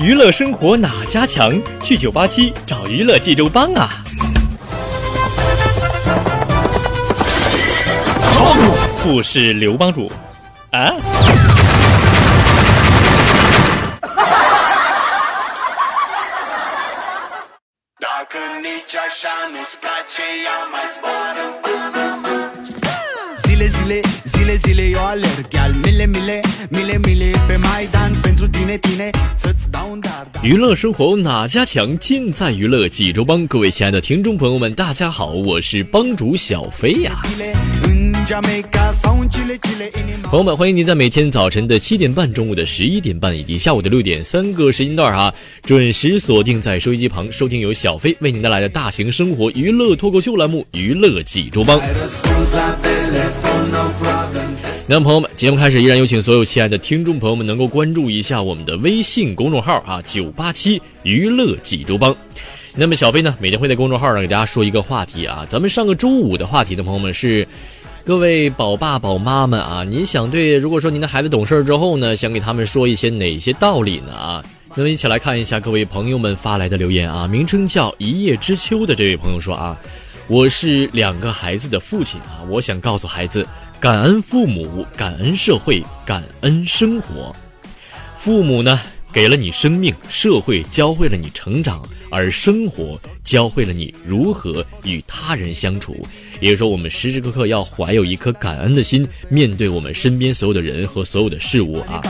娱乐生活哪家强？去九八七找娱乐济州帮啊！不是刘帮主啊。娱乐生活哪家强？尽在娱乐济州帮。各位亲爱的听众朋友们，大家好，我是帮主小飞呀。朋友们，欢迎您在每天早晨的七点半、中午的十一点半以及下午的六点三个时间段啊，准时锁定在收音机旁，收听由小飞为您带来的大型生活娱乐脱口秀栏目《娱乐济州帮》。那，朋友们，节目开始，依然有请所有亲爱的听众朋友们能够关注一下我们的微信公众号啊，九八七娱乐济州帮。那么，小飞呢，每天会在公众号上给大家说一个话题啊。咱们上个周五的话题的朋友们是，各位宝爸宝妈们啊，您想对，如果说您的孩子懂事之后呢，想给他们说一些哪些道理呢啊？那么，一起来看一下各位朋友们发来的留言啊。名称叫一叶知秋的这位朋友说啊，我是两个孩子的父亲啊，我想告诉孩子。感恩父母，感恩社会，感恩生活。父母呢，给了你生命；社会教会了你成长，而生活教会了你如何与他人相处。也就是说，我们时时刻刻要怀有一颗感恩的心，面对我们身边所有的人和所有的事物啊。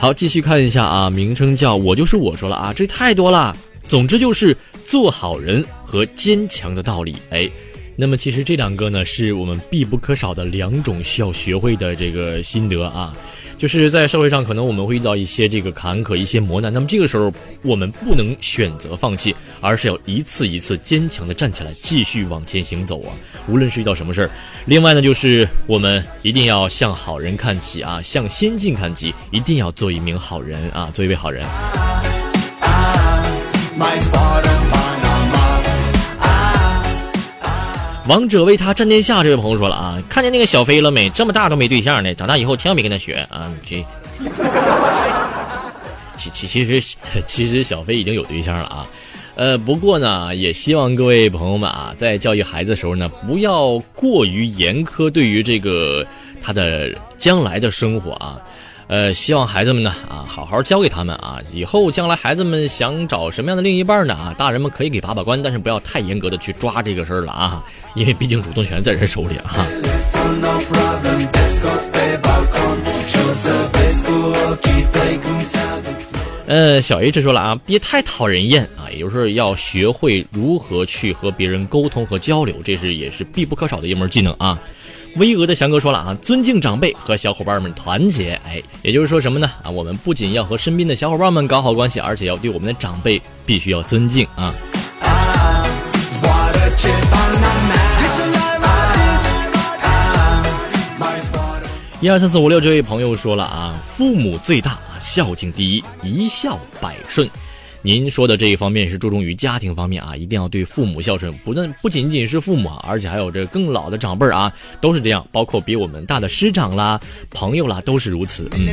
好，继续看一下啊，名称叫我就是我说了啊，这太多了。总之就是做好人和坚强的道理，哎，那么其实这两个呢，是我们必不可少的两种需要学会的这个心得啊。就是在社会上，可能我们会遇到一些这个坎坷、一些磨难，那么这个时候我们不能选择放弃，而是要一次一次坚强的站起来，继续往前行走啊。无论是遇到什么事儿，另外呢，就是我们一定要向好人看齐啊，向先进看齐，一定要做一名好人啊，做一位好人。王者为他战天下，这位朋友说了啊，看见那个小飞了没？这么大都没对象呢，长大以后千万别跟他学啊！这其其其实其实小飞已经有对象了啊，呃，不过呢，也希望各位朋友们啊，在教育孩子的时候呢，不要过于严苛，对于这个他的将来的生活啊。呃，希望孩子们呢啊，好好教给他们啊，以后将来孩子们想找什么样的另一半呢啊，大人们可以给把把关，但是不要太严格的去抓这个事儿了啊，因为毕竟主动权在人手里啊。呃，小 H 说了啊，别太讨人厌啊，也就是要学会如何去和别人沟通和交流，这是也是必不可少的一门技能啊。巍峨的翔哥说了啊，尊敬长辈和小伙伴们团结，哎，也就是说什么呢？啊，我们不仅要和身边的小伙伴们搞好关系，而且要对我们的长辈必须要尊敬啊。一二三四五六，这位朋友说了啊，父母最大，孝敬第一，一孝百顺。您说的这一方面是注重于家庭方面啊，一定要对父母孝顺，不但不仅仅是父母啊，而且还有这更老的长辈啊，都是这样，包括比我们大的师长啦、朋友啦，都是如此。嗯。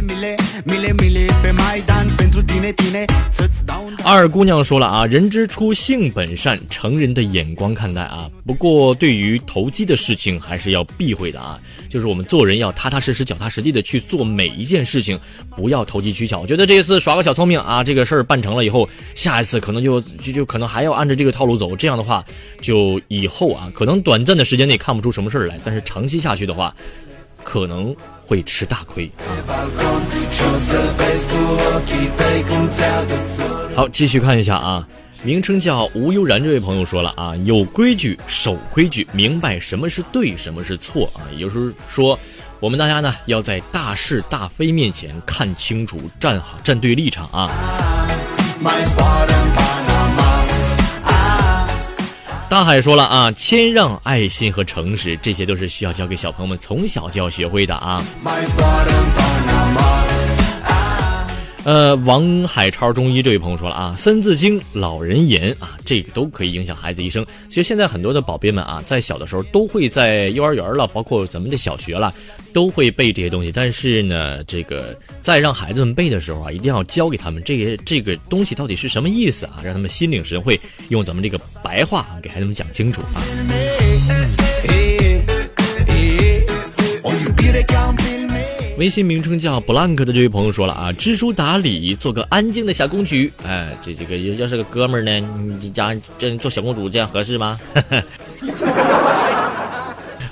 二姑娘说了啊，人之初性本善，成人的眼光看待啊，不过对于投机的事情还是要避讳的啊，就是我们做人要踏踏实实、脚踏实地的去做每一件事情，不要投机取巧。我觉得这一次耍个小聪明啊，这个事儿办成了以后。下一次可能就就就可能还要按照这个套路走，这样的话，就以后啊，可能短暂的时间内看不出什么事儿来，但是长期下去的话，可能会吃大亏。好，继续看一下啊，名称叫吴悠然这位朋友说了啊，有规矩守规矩，明白什么是对，什么是错啊，也就是说。我们大家呢要在大是大非面前看清楚，站好站对立场啊。大海说了啊，谦让、爱心和诚实，这些都是需要教给小朋友们从小就要学会的啊。呃，王海超中医这位朋友说了啊，《三字经》《老人言》啊，这个都可以影响孩子一生。其实现在很多的宝贝们啊，在小的时候都会在幼儿园了，包括咱们的小学了，都会背这些东西。但是呢，这个在让孩子们背的时候啊，一定要教给他们这些这个东西到底是什么意思啊，让他们心领神会，用咱们这个白话给孩子们讲清楚啊。微信名称叫 blank 的这位朋友说了啊，知书达理，做个安静的小公举。哎，这这个要是个哥们儿呢，你家这做小公主这样合适吗？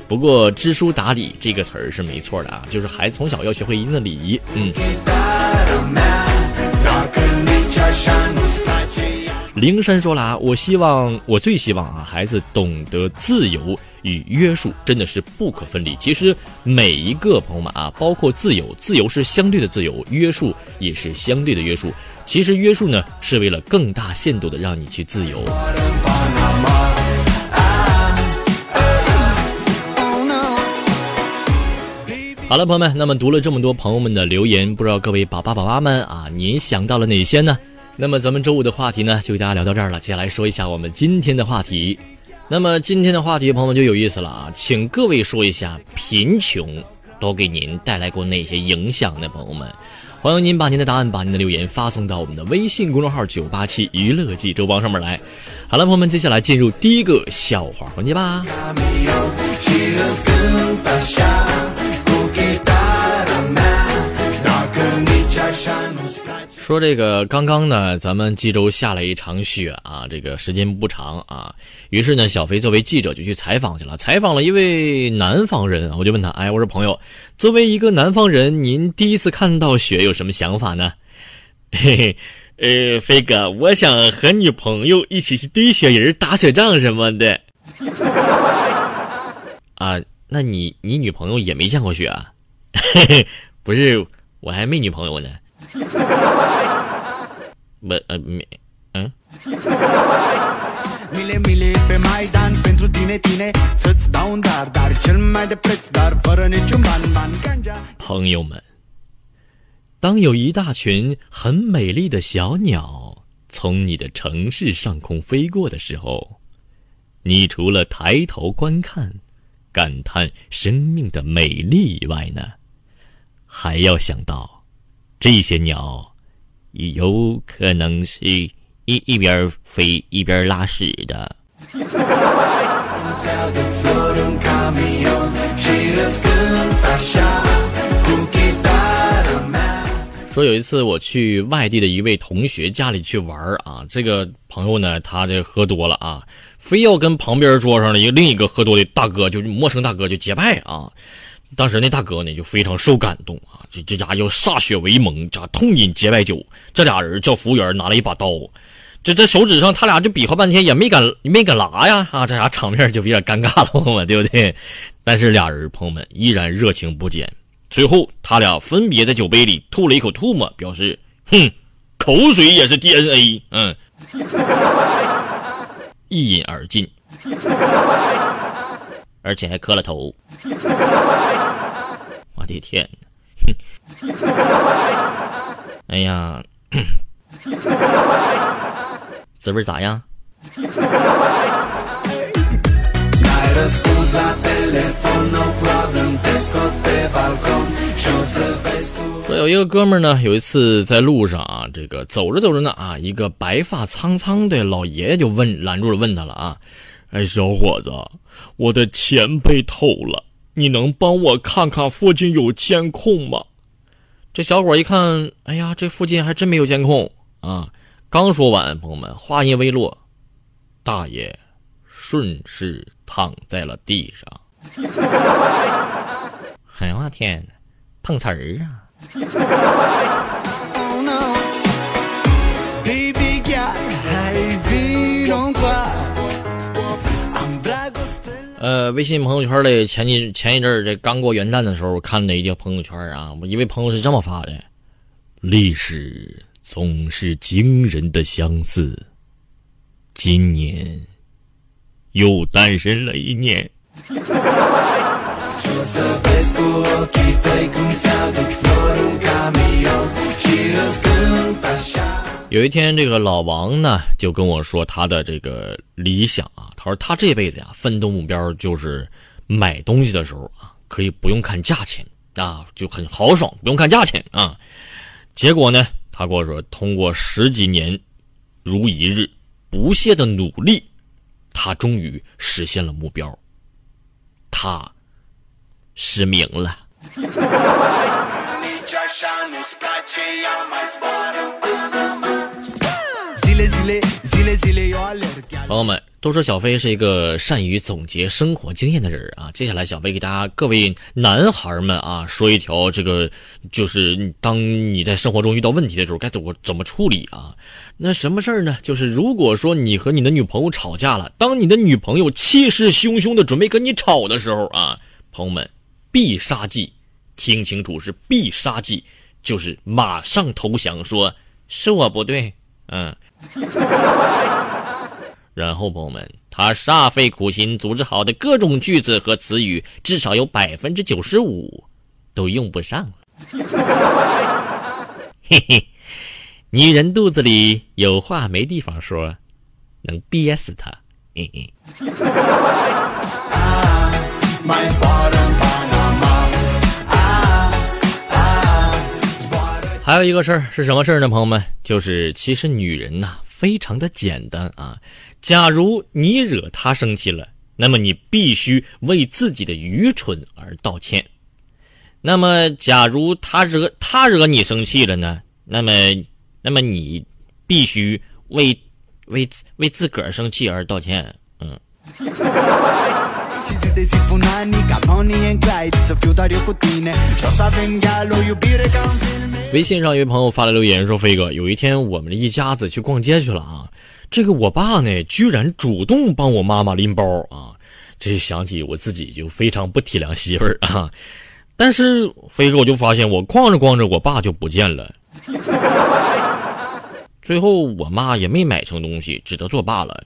不过知书达理这个词儿是没错的啊，就是孩子从小要学会一定的礼仪。嗯。灵山说了啊，我希望我最希望啊，孩子懂得自由与约束真的是不可分离。其实每一个朋友们啊，包括自由，自由是相对的自由，约束也是相对的约束。其实约束呢，是为了更大限度的让你去自由。好了，朋友们，那么读了这么多朋友们的留言，不知道各位宝爸宝妈们啊，您想到了哪些呢？那么咱们周五的话题呢，就给大家聊到这儿了。接下来说一下我们今天的话题。那么今天的话题，朋友们就有意思了啊，请各位说一下贫穷都给您带来过哪些影响呢？朋友们，欢迎您把您的答案、把您的留言发送到我们的微信公众号“九八七娱乐记周报”上面来。好了，朋友们，接下来进入第一个笑话环节吧。说这个刚刚呢，咱们济州下了一场雪啊，这个时间不长啊。于是呢，小飞作为记者就去采访去了，采访了一位南方人，我就问他，哎，我说朋友，作为一个南方人，您第一次看到雪有什么想法呢？嘿嘿，呃，飞哥，我想和女朋友一起去堆雪人、打雪仗什么的。啊，那你你女朋友也没见过雪啊？嘿嘿，不是，我还没女朋友呢。不呃没嗯。朋友们，当有一大群很美丽的小鸟从你的城市上空飞过的时候，你除了抬头观看、感叹生命的美丽以外呢，还要想到这些鸟。有可能是一一边飞一边拉屎的。说有一次我去外地的一位同学家里去玩啊，这个朋友呢，他这喝多了啊，非要跟旁边桌上的一个另一个喝多的大哥，就是陌生大哥就结拜啊。当时那大哥呢就非常受感动啊，这这家要歃血为盟，这痛饮结拜酒。这俩人叫服务员拿了一把刀，这这手指上他俩就比划半天也没敢没敢拉呀啊，这啥场面就有点尴尬了，朋友们对不对？但是俩人朋友们依然热情不减。最后他俩分别在酒杯里吐了一口唾沫，表示哼，口水也是 DNA，嗯，一饮而尽。而且还磕了头，我的天哪！哎呀，滋味咋样？说有一个哥们呢，有一次在路上啊，这个走着走着呢啊，一个白发苍苍的老爷爷就问拦住了，问他了啊。哎，小伙子，我的钱被偷了，你能帮我看看附近有监控吗？这小伙一看，哎呀，这附近还真没有监控啊！刚说完，朋友们，话音未落，大爷顺势躺在了地上。哎呀，我天碰瓷儿啊！呃，微信朋友圈里，前几前一阵儿这刚过元旦的时候，我看了一条朋友圈啊，我一位朋友是这么发的：历史总是惊人的相似，今年又诞生了一年。有一天，这个老王呢就跟我说他的这个理想啊，他说他这辈子呀奋斗目标就是买东西的时候啊可以不用看价钱啊，就很豪爽，不用看价钱啊。结果呢，他跟我说，通过十几年如一日不懈的努力，他终于实现了目标，他失明了。朋友们都说小飞是一个善于总结生活经验的人啊。接下来，小飞给大家各位男孩们啊说一条这个，就是当你在生活中遇到问题的时候该怎么怎么处理啊？那什么事儿呢？就是如果说你和你的女朋友吵架了，当你的女朋友气势汹汹的准备跟你吵的时候啊，朋友们必杀技，听清楚是必杀技，就是马上投降，说是我不对，嗯。然后，朋友们，他煞费苦心组织好的各种句子和词语，至少有百分之九十五都用不上了。嘿嘿，女人肚子里有话没地方说，能憋死她。嘿嘿。还有一个事儿是什么事儿呢？朋友们，就是其实女人呐，非常的简单啊。假如你惹她生气了，那么你必须为自己的愚蠢而道歉。那么，假如她惹她惹你生气了呢？那么，那么你必须为为为自个儿生气而道歉。嗯。微信上一位朋友发来留言说：“飞哥，有一天我们一家子去逛街去了啊，这个我爸呢居然主动帮我妈妈拎包啊，这想起我自己就非常不体谅媳妇儿啊。但是飞哥我就发现我逛着逛着我爸就不见了，最后我妈也没买成东西，只得作罢了。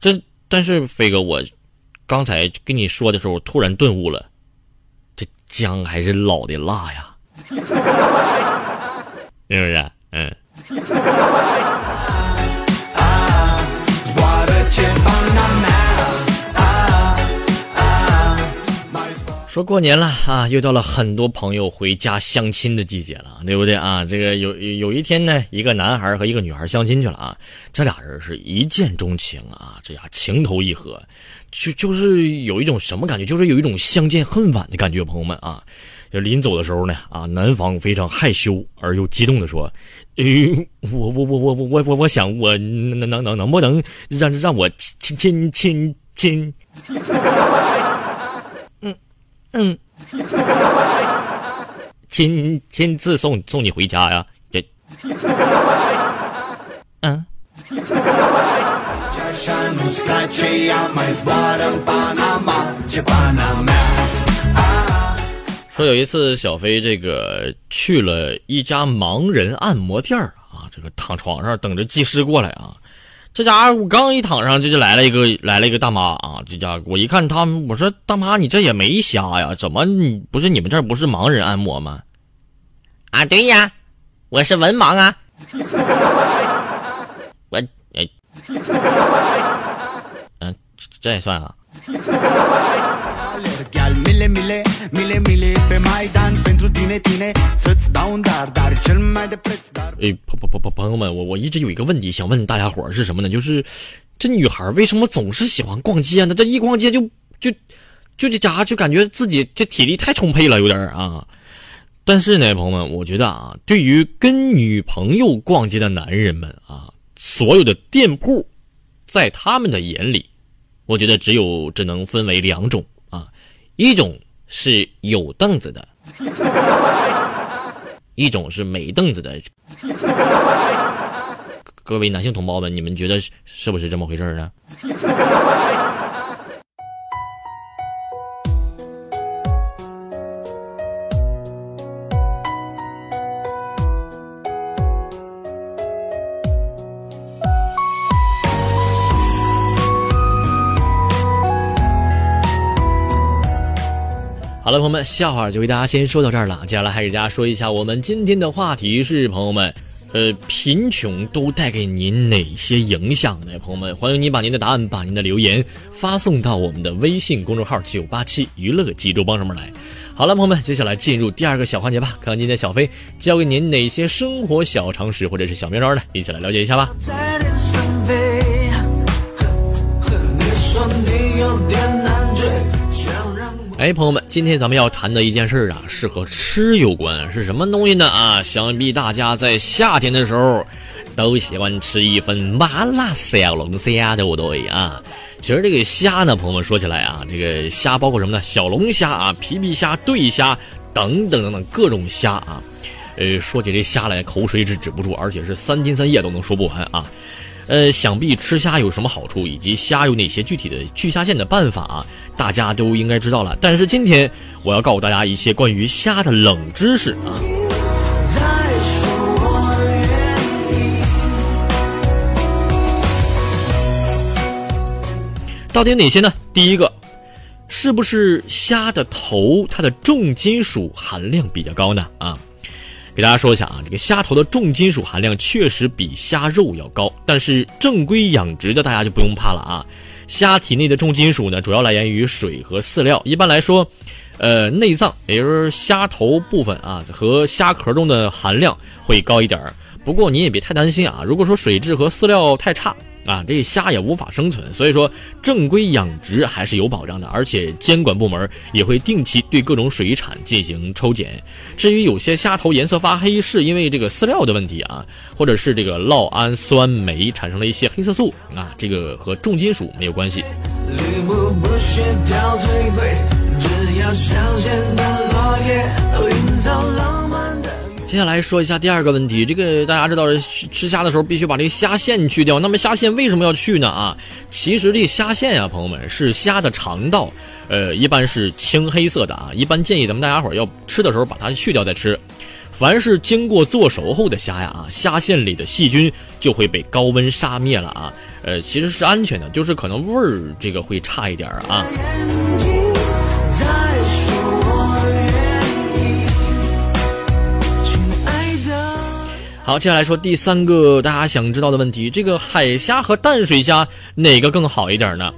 这但是飞哥我刚才跟你说的时候突然顿悟了。”姜还是老的辣呀，是不是？嗯。说过年了啊，又到了很多朋友回家相亲的季节了，对不对啊？这个有有一天呢，一个男孩和一个女孩相亲去了啊，这俩人是一见钟情啊，这俩情投意合，就就是有一种什么感觉，就是有一种相见恨晚的感觉，朋友们啊，就临走的时候呢，啊，男方非常害羞而又激动的说：“呃，我我我我我我我想我能能能能不能让让我亲亲亲亲？”嗯嗯，亲亲自送送你回家呀？这，嗯。说有一次小飞这个去了一家盲人按摩店啊，这个躺床上等着技师过来啊。这家伙刚一躺上，这就来了一个来了一个大妈啊！这家伙我一看他，我说大妈，你这也没瞎呀？怎么你不是你们这儿不是盲人按摩吗？啊，对呀，我是文盲啊！嗯，这也算啊。哎，朋朋朋朋朋友们，我我一直有一个问题想问大家伙儿是什么呢？就是这女孩为什么总是喜欢逛街呢？这一逛街就就就这家伙就感觉自己这体力太充沛了，有点啊。但是呢，朋友们，我觉得啊，对于跟女朋友逛街的男人们啊，所有的店铺，在他们的眼里，我觉得只有只能分为两种啊，一种是有凳子的。一种是没凳子的，各位男性同胞们，你们觉得是不是这么回事呢？好了，朋友们，笑话就为大家先说到这儿了。接下来还给大家说一下，我们今天的话题是，朋友们，呃，贫穷都带给您哪些影响呢？朋友们，欢迎您把您的答案、把您的留言发送到我们的微信公众号“九八七娱乐济州帮”上面来。好了，朋友们，接下来进入第二个小环节吧，看看今天小飞教给您哪些生活小常识或者是小妙招呢？一起来了解一下吧。哎，朋友们，今天咱们要谈的一件事啊，是和吃有关，是什么东西呢？啊，想必大家在夏天的时候都喜欢吃一份麻辣小龙虾，对不对啊？其实这个虾呢，朋友们说起来啊，这个虾包括什么呢？小龙虾啊，皮皮虾、对虾等等等等各种虾啊。呃，说起这虾来，口水是止不住，而且是三天三夜都能说不完啊。呃，想必吃虾有什么好处，以及虾有哪些具体的去虾线的办法啊，大家都应该知道了。但是今天我要告诉大家一些关于虾的冷知识啊。到底有哪些呢？第一个，是不是虾的头它的重金属含量比较高呢？啊？给大家说一下啊，这个虾头的重金属含量确实比虾肉要高，但是正规养殖的大家就不用怕了啊。虾体内的重金属呢，主要来源于水和饲料。一般来说，呃，内脏也就是虾头部分啊，和虾壳中的含量会高一点儿。不过你也别太担心啊，如果说水质和饲料太差。啊，这虾也无法生存，所以说正规养殖还是有保障的，而且监管部门也会定期对各种水产进行抽检。至于有些虾头颜色发黑，是因为这个饲料的问题啊，或者是这个酪氨酸酶产生了一些黑色素啊，这个和重金属没有关系。接下来说一下第二个问题，这个大家知道，吃虾的时候必须把这个虾线去掉。那么虾线为什么要去呢？啊，其实这虾线啊，朋友们是虾的肠道，呃，一般是青黑色的啊。一般建议咱们大家伙要吃的时候把它去掉再吃。凡是经过做熟后的虾呀，啊，虾线里的细菌就会被高温杀灭了啊。呃，其实是安全的，就是可能味儿这个会差一点啊。好，接下来说第三个大家想知道的问题：这个海虾和淡水虾哪个更好一点呢？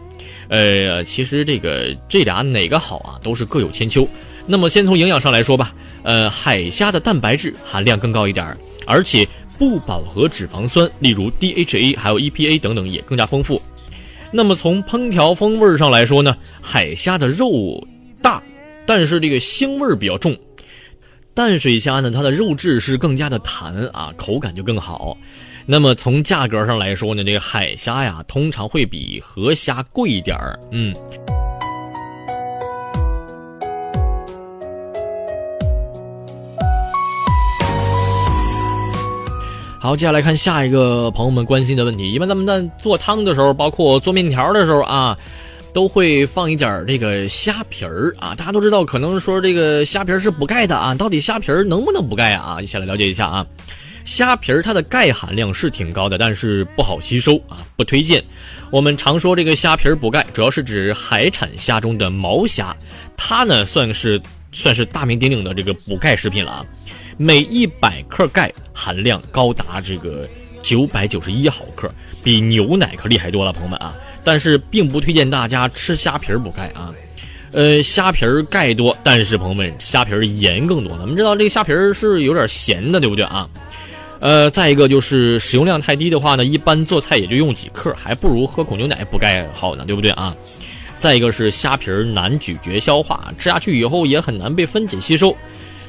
呃，其实这个这俩哪个好啊，都是各有千秋。那么先从营养上来说吧，呃，海虾的蛋白质含量更高一点，而且不饱和脂肪酸，例如 DHA 还有 EPA 等等也更加丰富。那么从烹调风味上来说呢，海虾的肉大，但是这个腥味比较重。淡水虾呢，它的肉质是更加的弹啊，口感就更好。那么从价格上来说呢，这个海虾呀，通常会比河虾贵一点儿。嗯。好，接下来看下一个朋友们关心的问题。一般咱们在做汤的时候，包括做面条的时候啊。都会放一点这个虾皮儿啊，大家都知道，可能说这个虾皮儿是补钙的啊，到底虾皮儿能不能补钙啊？一起来了解一下啊。虾皮儿它的钙含量是挺高的，但是不好吸收啊，不推荐。我们常说这个虾皮儿补钙，主要是指海产虾中的毛虾，它呢算是算是大名鼎鼎的这个补钙食品了啊。每一百克钙含量高达这个九百九十一毫克，比牛奶可厉害多了，朋友们啊。但是并不推荐大家吃虾皮儿补钙啊，呃，虾皮儿钙多，但是朋友们，虾皮儿盐更多。咱们知道这个虾皮儿是有点咸的，对不对啊？呃，再一个就是使用量太低的话呢，一般做菜也就用几克，还不如喝口牛奶补钙好呢，对不对啊？再一个是虾皮儿难咀嚼消化，吃下去以后也很难被分解吸收。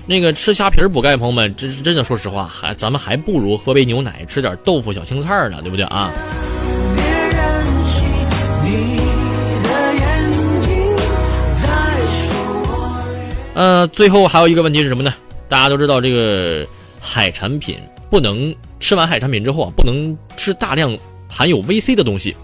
那个吃虾皮儿补钙，朋友们，真真的说实话，还咱们还不如喝杯牛奶，吃点豆腐、小青菜呢，对不对啊？呃，最后还有一个问题是什么呢？大家都知道，这个海产品不能吃完海产品之后啊，不能吃大量含有 VC 的东西。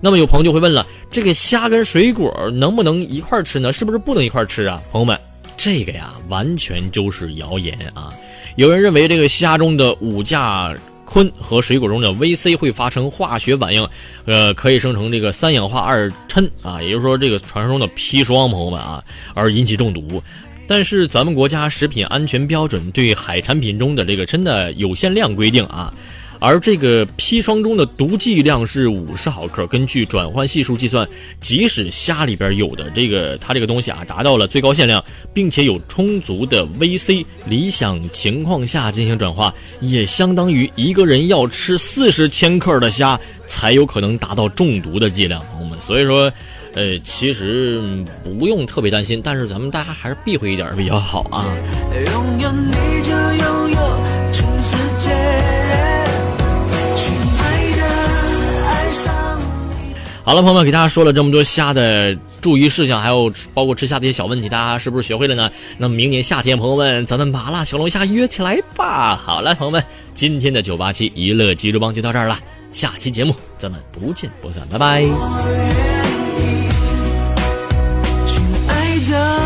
那么有朋友就会问了，这个虾跟水果能不能一块吃呢？是不是不能一块吃啊？朋友们，这个呀，完全就是谣言啊！有人认为这个虾中的五价。醌和水果中的 VC 会发生化学反应，呃，可以生成这个三氧化二砷啊，也就是说这个传说中的砒霜，朋友们啊，而引起中毒。但是咱们国家食品安全标准对海产品中的这个砷的有限量规定啊。而这个砒霜中的毒剂量是五十毫克，根据转换系数计算，即使虾里边有的这个它这个东西啊达到了最高限量，并且有充足的 VC，理想情况下进行转化，也相当于一个人要吃四十千克的虾才有可能达到中毒的剂量，朋友们。所以说，呃，其实不用特别担心，但是咱们大家还是避讳一点比较好啊。拥有你就拥有好了，朋友们，给大家说了这么多虾的注意事项，还有包括吃虾的一些小问题，大家是不是学会了呢？那么明年夏天，朋友们，咱们麻辣小龙虾约起来吧！好了，朋友们，今天的九八七娱乐极叔帮就到这儿了，下期节目咱们不见不散，拜拜，亲爱的。